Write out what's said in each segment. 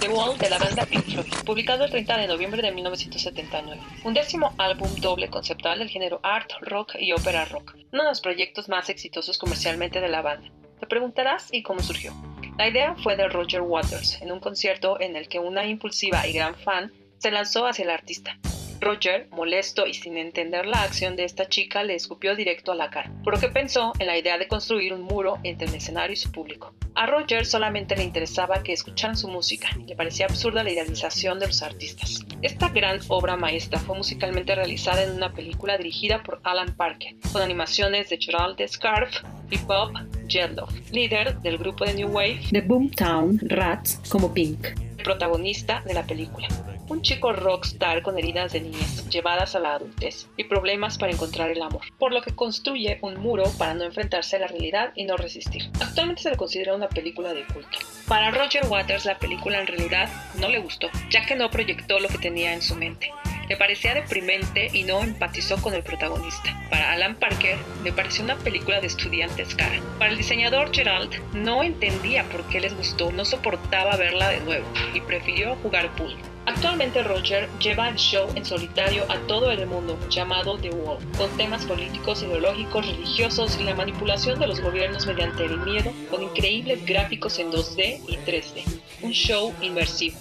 The Wall de la banda Floyd, publicado el 30 de noviembre de 1979. Un décimo álbum doble conceptual del género art, rock y ópera rock, uno de los proyectos más exitosos comercialmente de la banda. Te preguntarás ¿y cómo surgió? La idea fue de Roger Waters, en un concierto en el que una impulsiva y gran fan se lanzó hacia el artista. Roger, molesto y sin entender la acción de esta chica, le escupió directo a la cara, por lo que pensó en la idea de construir un muro entre el escenario y su público. A Roger solamente le interesaba que escucharan su música, le parecía absurda la idealización de los artistas. Esta gran obra maestra fue musicalmente realizada en una película dirigida por Alan Parker, con animaciones de Gerald Scarf y Bob Geldof, líder del grupo de New Wave de Boomtown Rats como Pink, protagonista de la película un chico rockstar con heridas de niñez llevadas a la adultez y problemas para encontrar el amor, por lo que construye un muro para no enfrentarse a la realidad y no resistir. Actualmente se le considera una película de culto. Para Roger Waters la película en realidad no le gustó, ya que no proyectó lo que tenía en su mente. Le parecía deprimente y no empatizó con el protagonista. Para Alan Parker, le pareció una película de estudiantes cara. Para el diseñador Gerald, no entendía por qué les gustó, no soportaba verla de nuevo y prefirió jugar pool. Actualmente Roger lleva el show en solitario a todo el mundo, llamado The Wall, con temas políticos, ideológicos, religiosos y la manipulación de los gobiernos mediante el miedo, con increíbles gráficos en 2D y 3D. Un show inmersivo.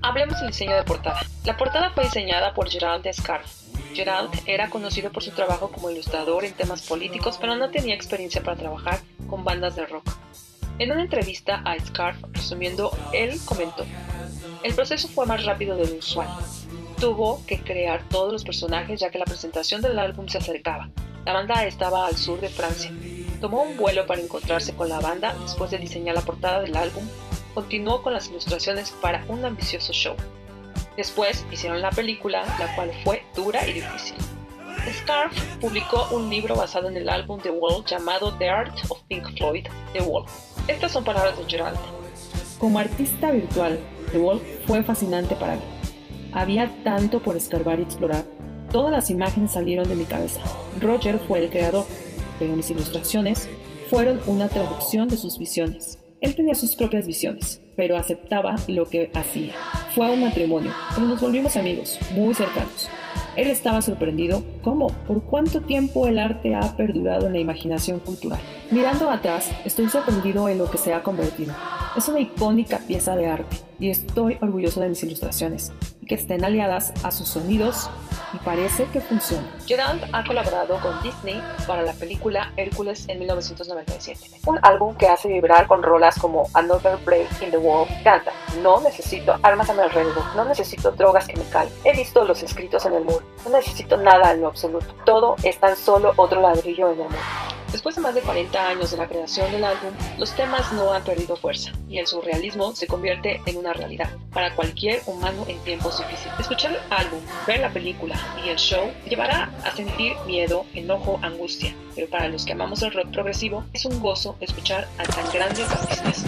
Hablemos del diseño de portada. La portada fue diseñada por Gerald Scarf. Gerald era conocido por su trabajo como ilustrador en temas políticos, pero no tenía experiencia para trabajar con bandas de rock. En una entrevista a Scarf, resumiendo, él comentó, el proceso fue más rápido de lo usual. Tuvo que crear todos los personajes ya que la presentación del álbum se acercaba. La banda estaba al sur de Francia. Tomó un vuelo para encontrarse con la banda después de diseñar la portada del álbum. Continuó con las ilustraciones para un ambicioso show. Después hicieron la película, la cual fue dura y difícil. Scarf publicó un libro basado en el álbum The Wall llamado The Art of Pink Floyd, The Wall. Estas son palabras de Gerald. Como artista virtual, The Wall fue fascinante para mí. Había tanto por escarbar y explorar. Todas las imágenes salieron de mi cabeza. Roger fue el creador, pero mis ilustraciones fueron una traducción de sus visiones. Él tenía sus propias visiones, pero aceptaba lo que hacía. Fue un matrimonio, pero nos volvimos amigos, muy cercanos. Él estaba sorprendido cómo, por cuánto tiempo el arte ha perdurado en la imaginación cultural. Mirando atrás, estoy sorprendido en lo que se ha convertido. Es una icónica pieza de arte y estoy orgulloso de mis ilustraciones que estén aliadas a sus sonidos y parece que funciona. Gerald ha colaborado con Disney para la película Hércules en 1997, un álbum que hace vibrar con rolas como Another Break in the Wall. Canta, no necesito armas a mi alrededor, no necesito drogas que me calen, he visto los escritos en el muro, no necesito nada en lo absoluto, todo es tan solo otro ladrillo en el muro. Después de más de 40 años de la creación del álbum, los temas no han perdido fuerza y el surrealismo se convierte en una realidad para cualquier humano en tiempos difíciles. Escuchar el álbum, ver la película y el show llevará a sentir miedo, enojo, angustia, pero para los que amamos el rock progresivo es un gozo escuchar a tan grandes artistas.